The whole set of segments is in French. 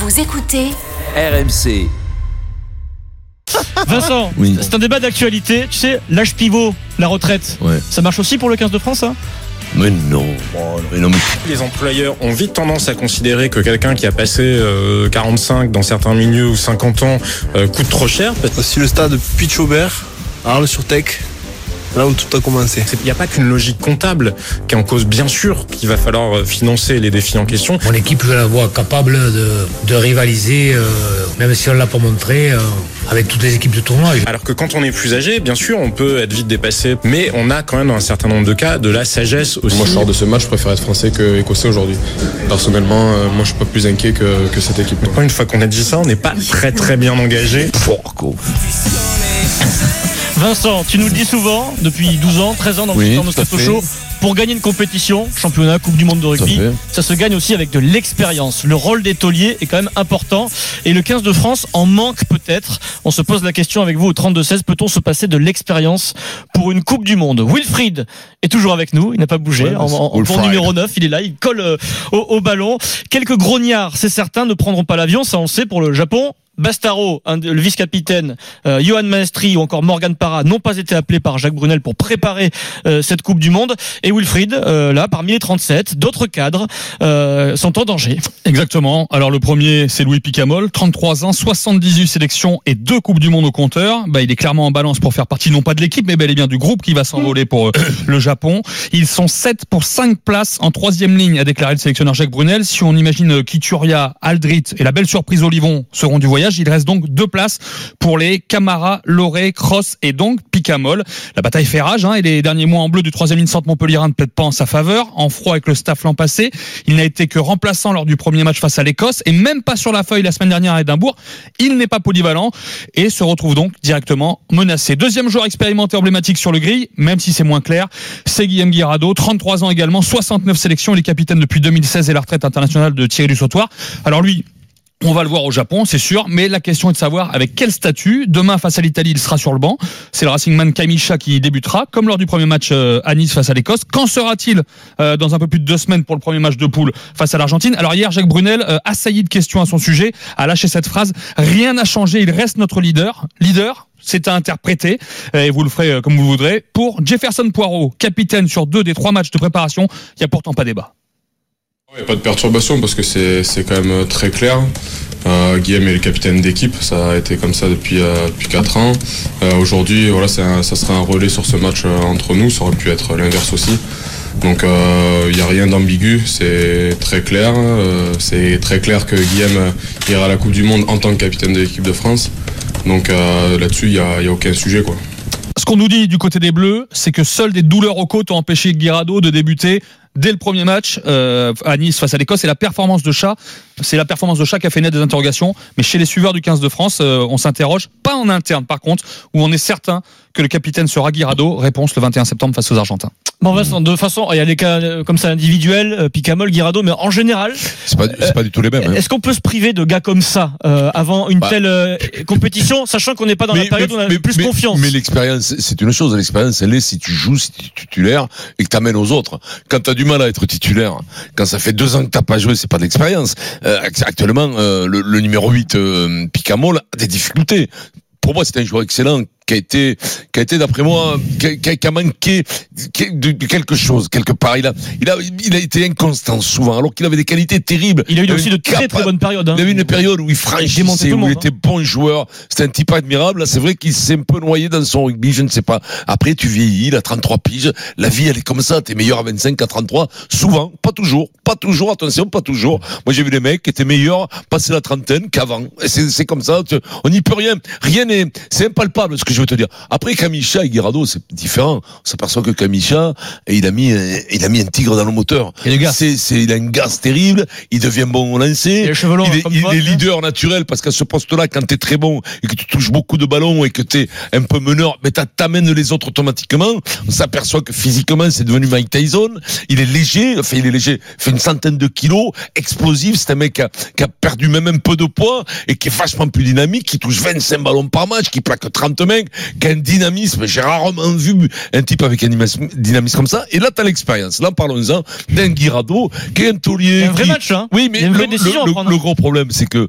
Vous écoutez RMC. Vincent, Oui. c'est un débat d'actualité. Tu sais, l'âge pivot, la retraite, Ouais. ça marche aussi pour le 15 de France hein? Mais non. Mais non, mais Les employeurs ont vite tendance à considérer que quelqu'un qui a passé euh, 45 dans certains milieux ou 50 ans euh, coûte trop cher. Aussi le stade Pitch-Aubert, Arles-sur-Tech, là où tout a commencé. Il n'y a pas qu'une logique comptable qui est en cause, bien sûr, qu'il va falloir euh, financer les défis en question. Mon équipe, je la vois capable de, de rivaliser, euh, même si on l'a pas montré, euh, avec toutes les équipes de tournoi. Alors que quand on est plus âgé, bien sûr, on peut être vite dépassé, mais on a quand même dans un certain nombre de cas de la sagesse aussi. Moi, je sors de ce match, je préfère être français que écossais aujourd'hui. Personnellement, euh, moi, je suis pas plus inquiet que, que cette équipe. Une fois qu'on a dit ça, on n'est pas très très bien engagé. Vincent, tu nous le dis souvent, depuis 12 ans, 13 ans dans le Oui, Moscato. Show, pour gagner une compétition, championnat, Coupe du Monde de rugby, ça se gagne aussi avec de l'expérience. Le rôle des tauliers est quand même important et le 15 de France en manque peut-être. On se pose la question avec vous au 32-16, peut-on se passer de l'expérience pour une Coupe du Monde? Wilfried est toujours avec nous, il n'a pas bougé. Ouais, en, tour numéro 9, il est là, il colle euh, au, au ballon. Quelques grognards, c'est certain, ne prendront pas l'avion, ça on le sait pour le Japon. Bastaro, le vice-capitaine, euh, Johan Maestri ou encore Morgan Parra n'ont pas été appelés par Jacques Brunel pour préparer euh, cette Coupe du Monde. Et Wilfried, euh, là, parmi les 37, d'autres cadres euh, sont en danger. Exactement. Alors le premier, c'est Louis Picamol, 33 ans, 78 sélections et deux coupes du monde au compteur. Bah, il est clairement en balance pour faire partie non pas de l'équipe, mais bel et bien du groupe qui va s'envoler pour euh, le Japon. Ils sont 7 pour 5 places en troisième ligne, a déclaré le sélectionneur Jacques Brunel. Si on imagine euh, Kituria, Aldrit et la belle surprise Olivon seront du voyage, il reste donc deux places pour les Camara, Loré, Cross et donc Picamol. La bataille fait rage hein, et les derniers mois en bleu du troisième ligne centre Montpellier ne plaident pas en sa faveur. En froid avec le staff l'an passé, il n'a été que remplaçant lors du premier match face à l'Écosse et même pas sur la feuille la semaine dernière à Édimbourg. Il n'est pas polyvalent et se retrouve donc directement menacé. Deuxième joueur expérimenté emblématique sur le grill, même si c'est moins clair, c'est Guillaume Guirado, 33 ans également, 69 sélections, il est capitaine depuis 2016 et la retraite internationale de Thierry Dussautoir. Alors lui, on va le voir au Japon, c'est sûr, mais la question est de savoir avec quel statut. Demain, face à l'Italie, il sera sur le banc. C'est le Racing Man Kamisha qui débutera, comme lors du premier match euh, à Nice face à l'Écosse. Quand sera-t-il euh, dans un peu plus de deux semaines pour le premier match de poule face à l'Argentine? Alors hier, Jacques Brunel, euh, assailli de questions à son sujet, a lâché cette phrase Rien n'a changé, il reste notre leader. Leader c'est à interpréter, et vous le ferez comme vous voudrez. Pour Jefferson Poirot, capitaine sur deux des trois matchs de préparation, il n'y a pourtant pas débat. Il n'y a pas de perturbation parce que c'est quand même très clair. Euh, Guillaume est le capitaine d'équipe, ça a été comme ça depuis, euh, depuis 4 ans. Euh, Aujourd'hui, voilà, ça sera un relais sur ce match euh, entre nous, ça aurait pu être l'inverse aussi. Donc euh, il n'y a rien d'ambigu, c'est très clair. Euh, c'est très clair que Guillaume euh, ira à la Coupe du Monde en tant que capitaine de l'équipe de France. Donc euh, là-dessus, il n'y a, y a aucun sujet. quoi. Ce qu'on nous dit du côté des Bleus, c'est que seules des douleurs aux côtes ont empêché Guirado de débuter dès le premier match euh, à Nice face à l'Écosse. Et la performance de Chat, c'est la performance de Chat qui a fait naître des interrogations. Mais chez les suiveurs du 15 de France, euh, on s'interroge, pas en interne par contre, où on est certain que le capitaine sera Guirado. Réponse le 21 septembre face aux Argentins. Bon Vincent, de façon, il y a des cas euh, comme ça individuels, Picamol, Guirado, mais en général, C'est pas, c'est pas du tout les mêmes. hein. est-ce qu'on peut se priver de gars comme ça euh, avant une Bah. telle euh, compétition, sachant qu'on n'est pas dans la période où on a plus mais- confiance? Mais l'expérience, c'est une chose. L'expérience, elle est si tu joues, si tu es titulaire et que tu amènes aux autres. Quand tu as du mal à être titulaire, quand ça fait deux ans que t'as pas joué, c'est pas de l'expérience. Euh, actuellement, euh, le, le numéro 8, euh, Picamol, a des difficultés. Pour moi, c'est un joueur excellent qui a été, qui a été d'après moi, qui a, qui a- a manqué de, de quelque chose quelque part. Il a, il a, il a été inconstant souvent, alors qu'il avait des qualités terribles. Il a eu aussi de très très bonnes périodes. hein. il avait une période où il franchissait, le où il était bon joueur. C'était un type admirable. Là, c'est vrai qu'il s'est un peu noyé dans son rugby, je ne sais pas. Après, tu vieillis, il a 33 piges. La vie, elle est comme ça. T'es meilleur à 25 qu'à 33. Souvent. Pas toujours. Pas toujours. Attention, pas toujours. Moi, j'ai vu des mecs qui étaient meilleurs passé la trentaine qu'avant. C'est, comme ça. On n'y peut rien. Rien n'est, c'est impalpable, ce que je veux te dire. Après, Kamisha et Guirado, c'est différent. On s'aperçoit que Kamisha, et il a mis, un- il a mis un tigre dans le moteur. Et le gaz. C'est, c'est, il a un gaz terrible. Il devient bon au lancer. Il est, il hein. leader naturel parce qu'à ce poste-là, quand t'es très bon et que tu touches beaucoup de ballons et que t'es un peu meneur, mais t'amènes les autres automatiquement. On s'aperçoit que physiquement, c'est devenu Mike Tyson. Il est léger, enfin, il est léger, il fait une centaine de kilos, explosif. C'est un mec qui a, qui a perdu même un peu de poids et qui est vachement plus dynamique, qui touche 25 ballons par match, qui plaque 30 mecs. Qui a un dynamisme. J'ai rarement vu un type avec un dynamisme comme ça. Et là, t'as l'expérience. Là, parlons-en d'un Guirado qui est un taulier. Un vrai qui- match, hein. Oui, mais le, le- prendre. le gros problème, c'est que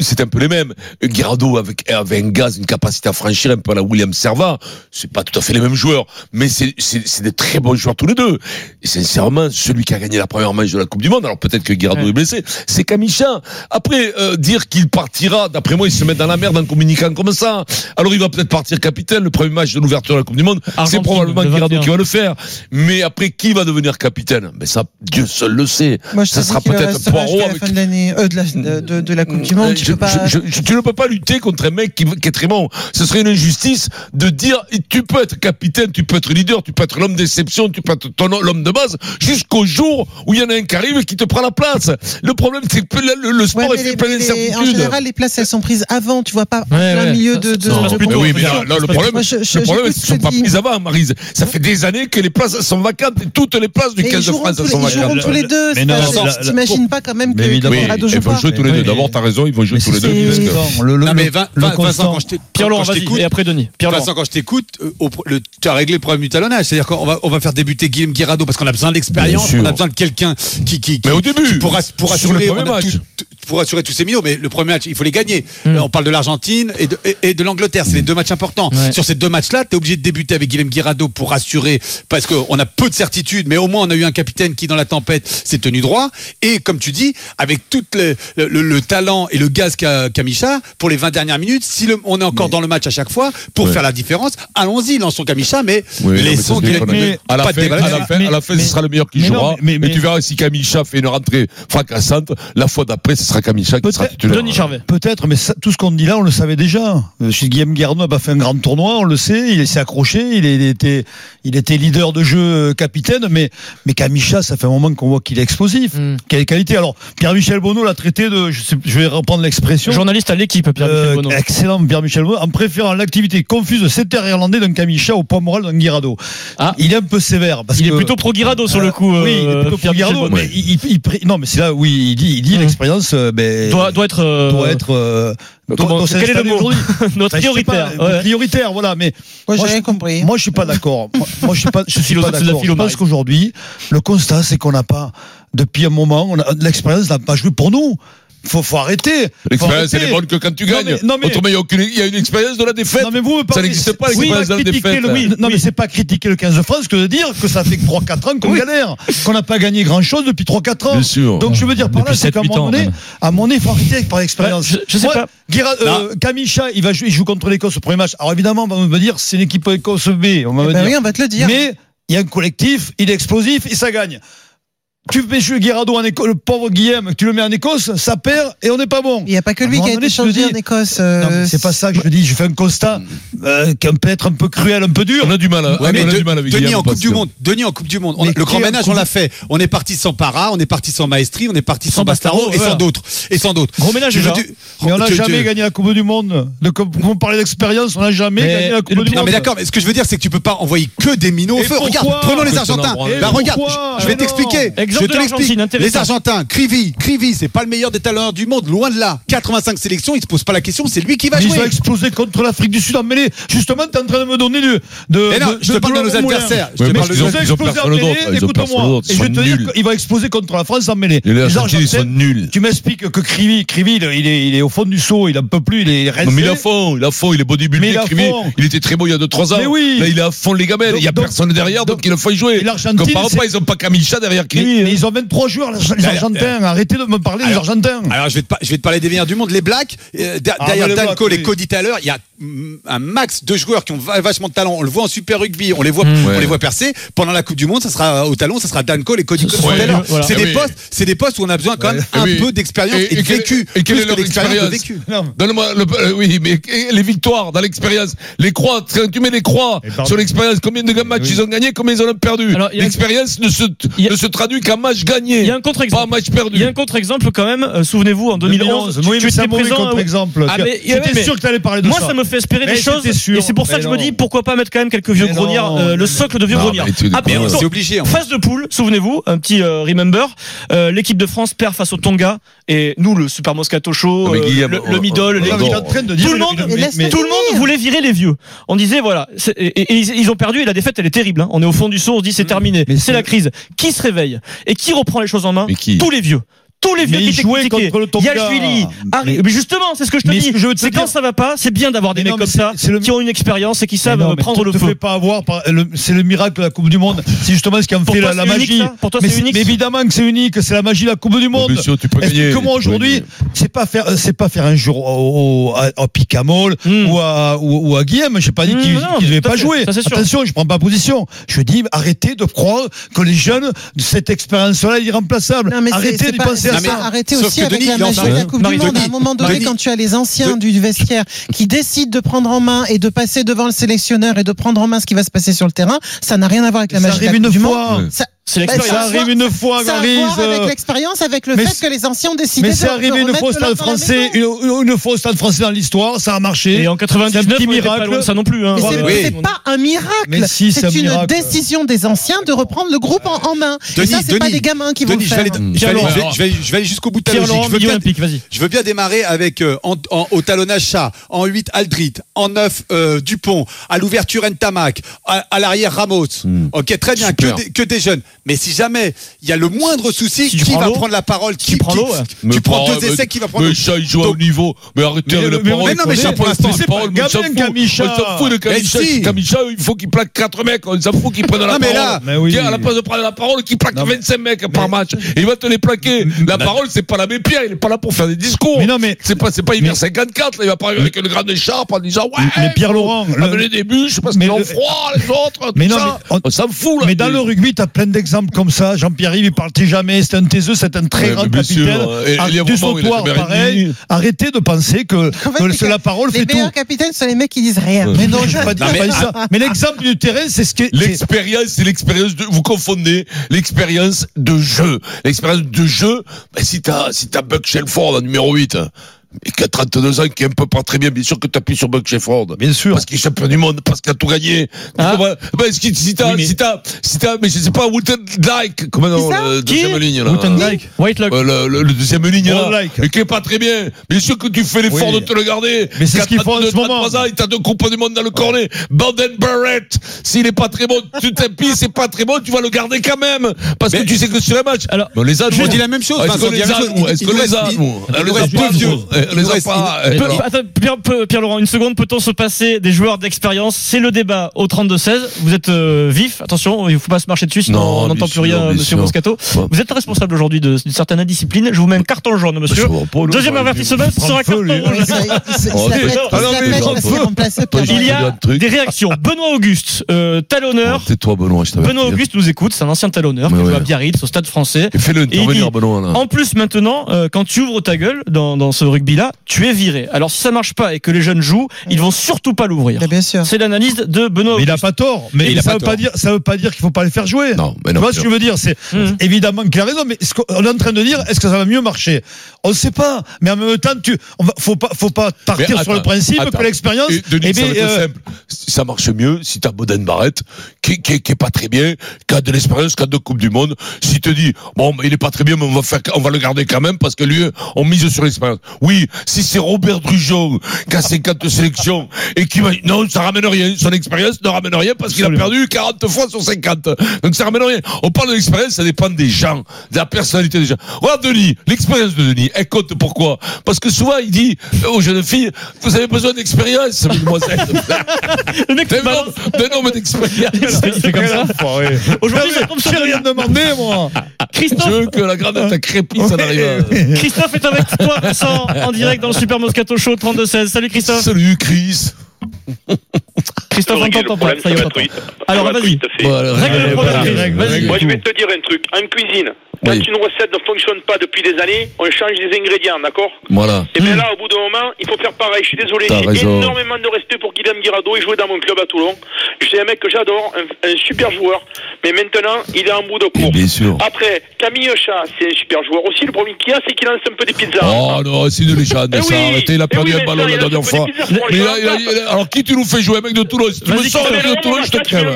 c'est un peu les mêmes. Guirado avec, avec un gaz, une capacité à franchir un peu à la William Serva. C'est pas tout à fait les mêmes joueurs, mais c'est, c'est, c'est des très bons joueurs tous les deux. Et sincèrement, celui qui a gagné la première manche de la Coupe du Monde, alors peut-être que Guirado Ouais. est blessé, c'est Kamicha. Après, euh, dire qu'il partira, d'après moi, il se met dans la merde en communiquant comme ça. Alors il va peut-être partir capitaine, le premier match de l'ouverture de la Coupe du Monde. c'est probablement le Guirado 21. qui va le faire. Mais après, qui va devenir capitaine? Ben ça, Dieu seul le sait. Moi, je ça sera peut-être Poirot jusqu'à la avec fin de l'année, euh, de, la, de, de- de la Coupe du Monde. euh, je- peux pas. je- je- tu ne peux pas lutter contre un mec qui, qui est très bon. Ce serait une injustice de dire tu peux être capitaine, tu peux être leader, tu peux être l'homme d'exception, tu peux être ton l'homme de base, jusqu'au jour où il y en a un qui arrive et qui te prend la place. Le problème, c'est que le, le- le Ouais, sport est fait les- plein les- en d'incertitudes. général, les places, elles sont prises avant. Tu vois pas en Ouais, plein ouais. milieu de. de, plutôt Mais oui, mais là, là, le problème, Moi, je- je- le problème, c'est ce qu'ils sont pas prises avant, Marise. Ça fait des années que les places sont vacantes et toutes les places du Mais 15 ils de France sont ils joueront vacantes. tous les deux. Non, non, T'imagines pas quand même que évidemment. Ils vont jouer tous les deux. D'abord, t'as raison, ils vont Mais tous les deux. le, le, Non mais Vin- le Vin- Vincent, quand je t'ai- Pierre Laurent, quand je vas-y. t'écoute, Et après Denis. Pierre. Vincent, quand je t'écoute, euh, tu as réglé le problème du talonnage. C'est-à-dire qu'on va, on va faire débuter Guillaume Guirado parce qu'on a besoin d'expérience, on a besoin de quelqu'un qui, qui, qui- Mais au début, qui pour, ass- pour sur assurer, le premier match. tout- pour assurer tous ces millions. Mais le premier match, il faut les gagner. Mm. Euh, On parle de l'Argentine et de, et, et de l'Angleterre. C'est les deux matchs importants. Ouais. Sur ces deux matchs-là, tu es obligé de débuter avec Guillaume Guirado pour assurer parce qu'on a peu de certitudes, mais au moins on a eu un capitaine qui, dans la tempête, s'est tenu droit. Et comme tu dis, avec tout le, le- le- le talent et le gaz qu'a Micha, pour les 20 dernières minutes, si le- on est encore dans le match à chaque fois, pour Ouais. faire la différence, allons-y, lançons Kamicha, mais Oui, laissons Guillaume à à la fin, Mais- à la fin, mais- ce sera le meilleur qui mais non, jouera. mais- tu verras si Kamicha fait une rentrée fracassante. La fois d'après, ce sera Kamicha qui sera Peut-être- titulaire. Denis Charvet. Peut-être, mais ça- tout ce qu'on dit là, on le savait déjà. Euh, Chez Guillaume Guerno n'a pas fait un grand tournoi, on le sait. Il s'est accroché, il, est- il était, il était leader de jeu, euh, capitaine. Mais, mais Kamicha, ça fait un moment qu'on voit qu'il est explosif. Mm. Quelle qualité Alors, Pierre-Michel Bonneau l'a traité de, je, sais- je vais reprendre l'expression. Journaliste à l'équipe, Pierre-Michel Euh, Bonneau. excellent Pierre-Michel Bonneau, en préférant l'activité confuse séter-irlandais d'un Kamicha au poids moral d'un Guirado. Ah. Il est un peu sévère. Parce Il est que- plutôt pro Guirado sur Euh, le coup. oui, il est euh, plutôt pro Guirado, mais il, il- il pré- non, mais c'est là où il dit, il dit Mm. Euh, ben, Doit, doit être. euh, doit être euh, doit- comment- doit quel est le mot. Notre prioritaire. pas, ouais. prioritaire, voilà. Mais Moi, j'ai Moi, rien je- compris. moi, je suis pas d'accord. Moi, moi, je suis pas, je suis pas d'accord. Je pense qu'aujourd'hui, le constat, c'est qu'on n'a pas, depuis un moment, l'expérience n'a pas joué pour nous. Faut, faut arrêter. L'expérience, elle est bonne que quand tu Non, gagnes. mais- non, mais- Autrement, il y a une expérience de la défaite. Non mais vous Ça n'existe pas, Oui, l'expérience de la critiquer défaite. le- oui, non mais c'est pas critiquer le 15 de France que de dire que ça fait 3-4 ans qu'on galère, qu'on n'a pas gagné grand chose depuis 3-4 ans. Bien sûr. Donc je veux dire par là, c'est qu'à un 7-8 moment donné, à mon avis, il faut arrêter avec par l'expérience. Ouais, je- je sais Moi, pas. Guira- euh, il va jouer, il joue contre l'Écosse au premier match. Alors évidemment, on va me dire c'est une équipe Écosse B, on va Eh me ben dire. oui, on va te le dire. Mais il y a un collectif, il est explosif et ça gagne. Tu fais jouer Guirado en Écosse, le pauvre Guillaume, tu le mets en Écosse, ça perd et on n'est pas bon. Il n'y a pas que lui qui a été changé en Écosse. Euh, c'est pas ça que je dis. Je fais un constat euh, qui peut être un peu cruel, un peu dur. On a du mal, à- Ouais, mais on a De- du mal avec Denis Guillaume en Coupe du Monde. Denis en Coupe du Monde. On- le grand ménage, on l'a fait. On est parti sans Para, on est parti sans Maestri, on est parti sans, Sans Bastaro et sans d'autres. Et sans d'autres. Gros ménage déjà. du- Mais on n'a tu- jamais gagné la Coupe du Monde. De, comme vous parlez d'expérience, on n'a jamais Mais gagné la Coupe du pire- Non Monde. mais d'accord, mais ce que je veux dire c'est que tu peux pas envoyer que des minots au feu. Regarde, prenons les Argentins. Bah regarde, je vais t'expliquer. Exemple de l'Argentine. Les Argentins, Crivi, Crivi, c'est pas le meilleur des talents du monde, loin de là. 85 sélections, il se pose pas la question, c'est lui qui va Mais ils jouer. ont explosé contre l'Afrique du Sud en mêlée. Justement, tu es en train de me donner du. De, Mais non, de- je te parle de nos Laurent Moulin. adversaires. Je te parle de ils ont explosé en mêlée, écoute-moi. Et je te dire nuls. qu'il va exploser contre la France en mêlée. Les Argentins, ils sont nuls. Tu m'expliques que Crivi, Crivi, il est, il est au fond du seau, il en peut plus, il est resté. Non, mais il est à fond, il est à fond, il est Mais bodybuildé, Crivi. fond. Il était très beau il y a 2-3 ans. Mais oui. Là, il est à fond les gamelles. Il y a personne derrière, donc il le faut y jouer. Comparons c'est- pas, ils ont pas Kamicha derrière Crivi. Mais ils ont 23 joueurs, les Argentins. Arrêtez de me parler des Argentins. Alors je vais te, par- je vais te parler des meilleurs du monde, les Blacks. euh, Ah, derrière mais les Dan Blacks, Cole et oui. Cody Taylor, il y a mm, un max de joueurs qui ont va- vachement de talent. On le voit en Super Rugby, on les voit, on Ouais. les voit percer. Pendant la Coupe du Monde, ça sera au talon, ça sera Dan Cole et Cody Ouais, Taylor. voilà. C'est Ah des oui. postes, c'est des postes où on a besoin quand même Ouais. un Oui. peu d'expérience Et- et, et de vécu. et quel plus est leur expérience vécu. Donne-moi le, euh, oui, mais les victoires dans l'expérience, les croix, tu mets les croix sur l'expérience, combien de matchs ils ont gagné, combien ils en ont perdu? L'expérience ne se, il y a- ne se traduit qu'en match gagné. Il y a un Pas en contre-exemple. match perdu. Il y a un contre-exemple quand même. euh, Souvenez-vous en 2011. Oui, tu mais c'est étais un mauvais présent. contre-exemple. Ah, mais- sûr que tu allais parler de Moi, ça. ça me fait espérer Mais des choses. sûr. Et c'est pour ça que je me dis pourquoi pas mettre quand même quelques vieux grognards, euh, le socle de vieux grognards. Ah, donc, C'est obligé. Phase de poule, souvenez-vous, un petit euh, remember. Euh, L'équipe de France perd face au Tonga et nous, le Super Moscato Show, euh, Guillaume, le, middle, les- tout le monde, Mais tout le monde voulait virer les vieux. On disait voilà, c'est- et, et- et ils, ils ont perdu et la défaite elle est terrible. hein. On est au fond du saut, on se dit c'est terminé, Mais c'est c'est- la crise. Qui se réveille et qui reprend les choses en main Mais qui Tous les vieux. Tous les vieux Mais qui étaient jouaient critiqués. contre le Tonga. Yachvili, Harry- Mais- mais justement, c'est ce que je te dis. je C'est quand ça va pas, c'est bien d'avoir des mecs non, comme ça c'est le- qui ont une expérience et qui savent non, prendre le feu. pas avoir par- le- c'est le miracle de la Coupe du Monde. C'est justement ce qui en fait toi, la, la unique, magie. Pour toi, c'est unique mais évidemment que c'est unique, c'est la magie de la Coupe du Monde. Bien sûr, tu peux gagner. Aujourd'hui, c'est pas faire, c'est pas faire un jour au, à, Picamol Hmm. ou à ou, à Guillaume. J'ai pas dit qu'il qu'il devait pas jouer. Attention, je prends pas position. Je dis arrêtez de croire que les jeunes de cette expérience-là est irremplaçable. Arrêtez de penser ça. Arrêtez Sauf aussi avec Denis, la magie de la Coupe du Monde. Denis, à un moment donné, Denis. quand tu as les anciens du vestiaire qui décident de prendre en main et de passer devant le sélectionneur et de prendre en main ce qui va se passer sur le terrain, ça n'a rien à voir avec la magie de la Coupe du. Monde. Ça, C'est l'expérience. Ça arrive une fois, voir avec l'expérience, avec le mais fait c'est- que les anciens ont décidé Mais de c'est arrivé une fois au de Stade français, une, une fois au Stade français dans l'histoire, ça a marché. Et en C'est un 99, petit on était pas miracle. de ça non plus. Hein. Mais c'est Oui. c'est pas un miracle. Mais si, c'est un c'est une miracle. décision des anciens de reprendre le groupe en, en main. et Denis, ça, c'est pas des gamins qui vont Denis, le je vais faire. aller, je vais aller- jusqu'au bout de ta logique. Je veux bien- démarrer avec euh, au talonnage Chat, en 8 Aldrit, en 9 euh, Dupont, à l'ouverture Ntamak, à, l'arrière Ramos. Ok, très bien, que des jeunes. Mais si jamais il y a le moindre souci, Si qui va l'eau, prendre la parole tu prends l'eau, ouais. Mais Tu prends deux mais- essais, qui va prendre Mais l'eau ça, il joue à haut Donc- niveau. Mais arrêtez Mais- avec le mais- parole. mais non, mais pour l'instant, c'est pas on s'en gamin, fout. Kamicha. On s'en fout de Kamicha. Kamicha, il faut qu'il plaque 4 mecs. On s'en fout qu'il prenne la Non, mais parole. à la place de prendre la parole, qu'il plaque Non, mais- 25 mecs par match. Et il va te les plaquer. La parole, c'est pas l'abbé Pierre. Il est pas là pour faire des discours. Mais non, mais- C'est pas, c'est pas hiver Mais- 54. là. Il va pas arriver avec une grande écharpe en disant, ouais. Mais Pierre Laurent, Amener des bûches parce Mais qu'ils ont froid, les autres. Mais non, on- s'en fout, là. Mais dans le rugby, tu as plein d'exemples comme ça. Jean-Pierre Yves, il parle jamais? C'est un taiseux, c'est un très Ouais, grand capitaine. Et- et il y a du un moment où il a sautoir, jamais rien pareil. dit. Arrêtez de penser que, En fait, que les c'est la parole Les fait tout. meilleurs capitaines sont les mecs qui disent rien. Mais non, je ne pas dire mais- ça. Mais l'exemple du terrain, c'est ce c'est- L'expérience, c'est l'expérience de, vous confondez l'expérience de jeu. L'expérience de jeu, ben, si t'as, si t'as Buck Shelford en numéro 8, et qui a 32 ans, qui est un peu pas très bien, bien sûr que t'appuies sur Buck Shelford. Bien sûr. Parce qu'il est champion du monde, parce qu'il a tout gagné. Ah. Ben, ben, si, t'as, Oui, mais- si t'as, si t'as, mais je sais pas, Wooten Dyke, comment non, ça? le deuxième ligne, là? Wooten-Dyke. Whitelock. Euh, le, le- le deuxième ligne là, et qui est pas très bien. Bien sûr que tu fais l'effort Oui. de te le garder. Mais c'est ce qu'il faut en 32, ce moment. 33 ans, il t'a deux coupes du monde dans le cornet. Banden Barrett, s'il est pas très bon, tu t'appuies, c'est pas très bon, tu vas le garder quand même. Parce que Mais- tu sais que sur un match. Alors, Mais on les a, Je dis la même chose. Est-ce qu'on les a, Est-ce qu'on les a, On nous les a pas, attends, Pierre, Laurent, une seconde, peut-on se passer des joueurs d'expérience? C'est le débat au 32-16. Vous êtes euh, vif, attention, il ne faut pas se marcher dessus, sinon Non, on n'entend plus sûr, rien, monsieur sûr. Moscato. Ouais. Vous êtes responsable aujourd'hui d'une certaine indiscipline. Je vous mets un carton jaune, monsieur. Deuxième avertissement, ce sera carton rouge. Il il Oh, Ah il y a des réactions. Benoît Auguste, euh, talonneur. C'est toi, Benoît, je t'avais Benoît Auguste nous écoute, c'est un ancien talonneur qui joue à Biarritz, au stade français. Fais-le intervenir, Benoît, là. En plus, maintenant, euh, quand tu ouvres ta gueule dans, ce rugby-là, tu es viré. Alors, si ça marche pas et que les jeunes jouent, ils vont surtout pas l'ouvrir. C'est l'analyse de Benoît Mais il a pas tort. Mais il a ça pas veut pas tort. dire, ça veut pas dire qu'il faut pas les faire jouer. Non, mais Tu non. vois ce que je veux dire? C'est Mhm. évidemment qu'il a raison, mais ce qu'on est en train de dire, est-ce que ça va mieux marcher? On ne sait pas. Mais en même temps, tu, on va, faut pas, faut pas partir sur le principe attends. que l'expérience. Eh ça euh, simple. Ça marche mieux si t'as Boden Barrett, qui, qui, qui est pas très bien, qui a de l'expérience, qui a deux Coupes du Monde. Si te dit, bon, mais il est pas très bien, mais on va faire, on va le garder quand même parce que lui, on mise sur l'expérience. Oui, si c'est Robert Drujon, qui a 50 sélections, et qui va, non, ça ramène rien. Son expérience ne ramène rien parce qu'il a perdu 40 fois sur 50. Donc ça ramène rien. On parle de l'expérience, ça dépend des gens, de la personnalité des gens. Regarde Denis, l'expérience de Denis, elle compte pourquoi? Parce que souvent, il dit aux jeunes filles, vous avez besoin d'expérience, mademoiselle. Le mec, D'un te balance. homme- d'un homme d'expérience. Fait comme ça. Aujourd'hui, ça tombe sur J'ai rien demandé, moi. Je Christophe, veux que la granette à crépi, ça n'arrive pas. Christophe est avec toi, Vincent, en direct dans le Super Moscato Show 32-16. Salut Christophe. Salut Chris. Christophe, on t'entend pas. Ça y est. Alors, vas-y. Règle le problème. Moi, je vais te dire un truc. En cuisine, quand Oui. une recette ne fonctionne pas depuis des années, on change les ingrédients, d'accord Voilà. Et bien là, au bout d'un moment, il faut faire pareil. Je suis désolé, j'ai énormément de respect pour Guillaume Guirado. Il jouait dans mon club à Toulon. C'est un mec que j'adore, un, un super joueur. Mais maintenant, il est en bout de Et cours. bien sûr. Après, Camille Chat, c'est un super joueur aussi. Le problème qu'il y a, c'est qu'il lance un peu des pizzas. Oh non, c'est une légende, Eh ça. oui, Arrêtez, il a eh perdu oui, un ballon la dernière fois. Mais il a- il a- alors, qui tu nous fais jouer, mec de Toulon? Si tu me sors un mec de. Toulon, je te crève.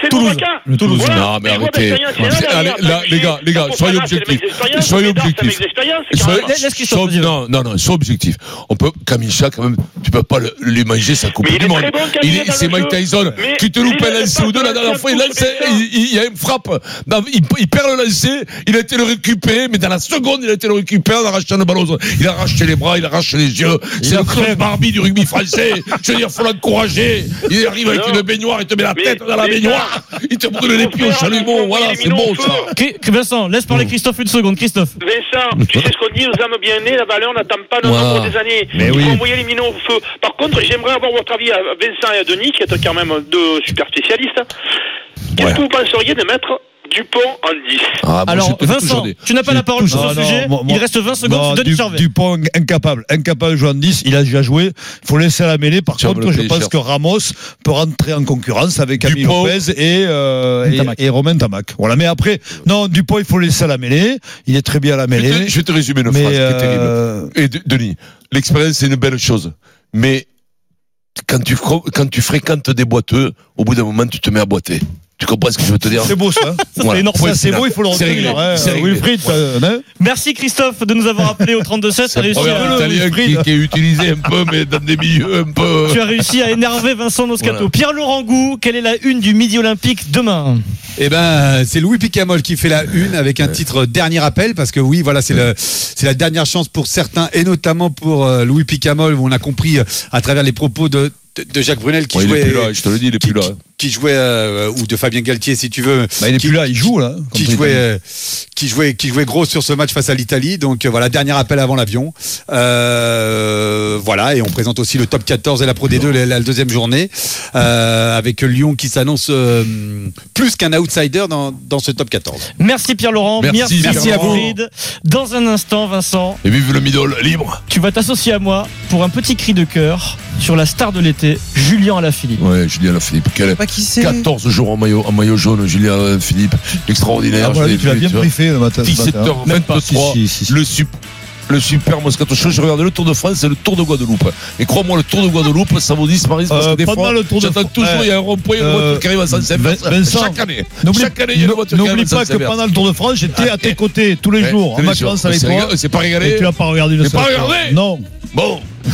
C'est Toulouse. vaca. Toulouse. Voilà. Non, mais arrêtez. allez, là, les gars, les gars, soyez le objectifs. Soyez le objectifs. Soyez- non, non, non, sois objectif. On peut, Camille Chat, quand même, tu peux pas le- lui manger sa coupe du monde. C'est le Mike. Tyson qui te loupe un lancer ou deux. La dernière fois, il y a une frappe. Il, perd le lancer, il a été le récupérer, mais dans la seconde, il a été le récupérer en arrachant le ballon. Il a arraché les bras, il a arraché les yeux. C'est le Claude Barbie du rugby français. Je veux dire, faut l'encourager. Il arrive avec une baignoire, il te met la tête dans la baignoire. Il te brûle les pieds au chalumeau. Voilà, c'est bon, ça. Vincent, laisse parler Christophe une seconde. Christophe. Vincent, tu sais ce qu'on dit aux âmes bien nées, la valeur n'attend pas le nombre des années. Mais Il oui. faut envoyer les minots au feu. Par contre, j'aimerais avoir votre avis à Vincent et à Denis, qui êtes quand même deux super spécialistes. Qu'est-ce Ouais. que vous penseriez de mettre Dupont en 10 Ah, Alors, Vincent, tu n'as pas la parole sur Non, ce non, sujet. moi- moi- Il reste 20 secondes. Non, Charvet. Dupont, incapable. Incapable de jouer en 10. Il a déjà joué. Il faut laisser à la mêlée. Par Tu contre, je pense cher. que Ramos peut rentrer en concurrence avec Camille Dupont. Lopez et, euh, Tamac. et, et Romain Tamac. Voilà. Mais après, non, Dupont, il faut laisser à la mêlée. Il est très bien à la Je vais mêlée. te- je vais te résumer une phrase qui est terrible. euh, Et de- Denis, l'expérience c'est une belle chose, mais quand tu quand tu fréquentes des boiteux, au bout d'un moment tu te mets à boiter. Tu comprends ce que je veux te dire C'est beau ça. Voilà. énorme. Ça, c'est beau, il faut le C'est retenir. réglé. hein. Wilfried, euh, hein Merci Christophe de nous avoir appelé au 32-7. C'est T'as le réussi proverbe à- italien qui, qui est utilisé un peu, mais dans des milieux un peu. Tu as réussi à énerver Vincent Moscato. Voilà. Pierre-Laurent Gou, quelle est la une du Midi Olympique demain Eh ben, c'est Louis Picamol qui fait la une avec un titre dernier appel parce que oui, voilà, c'est le, c'est la dernière chance pour certains et notamment pour euh, Louis Picamol où on a compris euh, à travers les propos de, de, de Jacques Brunel qui Ouais, il jouait, est plus là, je te le dis, il est qui, plus là. Qui- jouait euh, ou de Fabien Galtier si tu veux. Bah, il est qui- plus là, il joue là. qui jouait, euh, qui jouait, qui jouait gros sur ce match face à l'Italie. Donc euh, voilà, dernier appel avant l'avion. Euh, voilà, et on présente aussi le top 14 et la Pro D2 la, la deuxième journée euh, avec Lyon qui s'annonce euh, plus qu'un outsider dans, dans ce top 14. Merci Pierre-Laurent. Merci, merci à vous. Dans un instant, Vincent, Et vive le middle, libre. tu vas t'associer à moi pour un petit cri de cœur sur la star de l'été, Julien Alaphilippe. Ouais, Julien Philippe, quel Pas qui c'est. 14 jours en maillot, en maillot jaune, Julien Philippe, extraordinaire. Ah, voilà, l'ai tu l'as bien briefé le matin. ce matin. 17h23, Si, si, si. le super. Le super Moscato Show, je regardais le Tour de France et le Tour de Guadeloupe. Et crois-moi, le Tour de Guadeloupe, ça vous disparaît parce Euh, que des pendant fois, le Tour de j'entends France- toujours, il y a un rond-point, une Euh, voiture qui arrive à. Vincent, Chaque année. N'oublie Chaque année, il y a une voiture qui arrive n'oublie à sens pas que pendant le Tour de France, j'étais à tes côtés tous les jours, en vacances avec C'est toi. C'est pas régalé. Tu n'as pas regardé une C'est seule pas regardé Non. Bon.